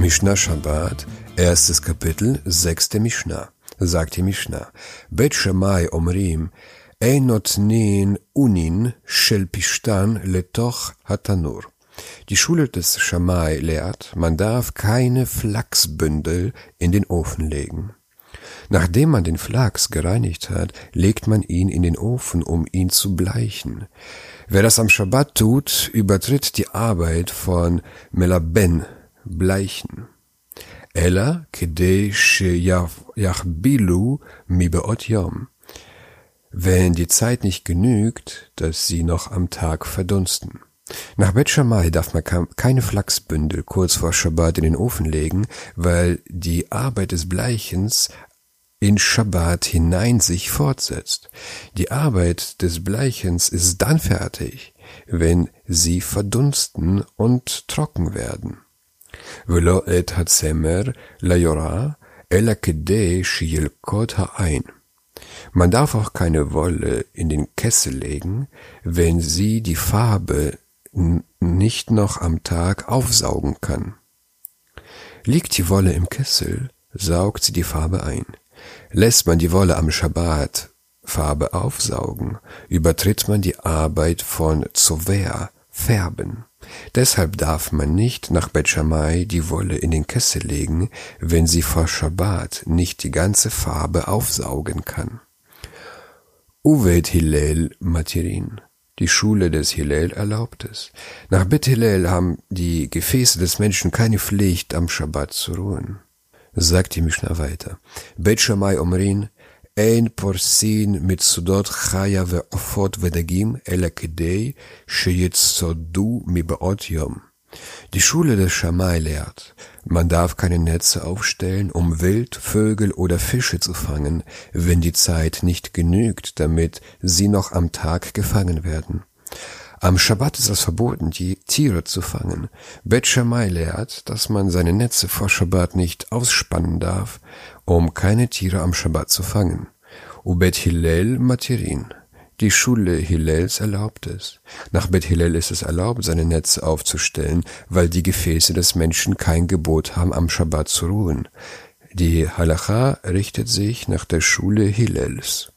Mishnah Shabbat, erstes Kapitel, sechste Mishnah. Sagt die Mishnah. Bet Shammai Omrim, Ein notnin unin shel pishtan letoch hatanur. Die Schule des Shammai lehrt, man darf keine Flachsbündel in den Ofen legen. Nachdem man den Flachs gereinigt hat, legt man ihn in den Ofen, um ihn zu bleichen. Wer das am Schabbat tut, übertritt die Arbeit von Melaben, Bleichen. Ella kedei yachbilu mi beot yom. Wenn die Zeit nicht genügt, dass sie noch am Tag verdunsten. Nach Bet Shammai darf man keine Flachsbündel kurz vor Schabbat in den Ofen legen, weil die Arbeit des Bleichens in Schabbat hinein sich fortsetzt. Die Arbeit des Bleichens ist dann fertig, wenn sie verdunsten und trocken werden. ולא את הצמר ליורה, אלא כדי שילקוט העין. Man darf auch keine Wolle in den Kessel legen, wenn sie die Farbe nicht noch am Tag aufsaugen kann. Liegt die Wolle im Kessel, saugt sie die Farbe ein. Lässt man die Wolle am Schabbat Farbe aufsaugen, übertritt man die Arbeit von Zover, Färben. Deshalb darf man nicht nach Bet Shammai die Wolle in den Kessel legen, wenn sie vor Schabbat nicht die ganze Farbe aufsaugen kann. Uvet Hillel Matirin. Die Schule des Hillel erlaubt es. Nach Bet Hillel haben die Gefäße des Menschen keine Pflicht, am Schabbat zu ruhen. Sagt die Mishnah weiter. Bet Shammai Omrin, אין פורסין מצודות חיה ועופות ודגים, אלא כדי שיצודו מבעוד יום. Die Schule des Schamai lehrt, man darf keine Netze aufstellen, um Wild, Vögel oder Fische zu fangen, wenn die Zeit nicht genügt, damit sie noch am Tag gefangen werden. Am Schabbat ist es verboten, die Tiere zu fangen. Bet Shammai lehrt, dass man seine Netze vor Schabbat nicht ausspannen darf, um keine Tiere am Schabbat zu fangen. Ubet Hillel Matirin. Die Schule Hillels erlaubt es. Nach Bet Hillel ist es erlaubt, seine Netze aufzustellen, weil die Gefäße des Menschen kein Gebot haben, am Schabbat zu ruhen. Die Halacha richtet sich nach der Schule Hillels.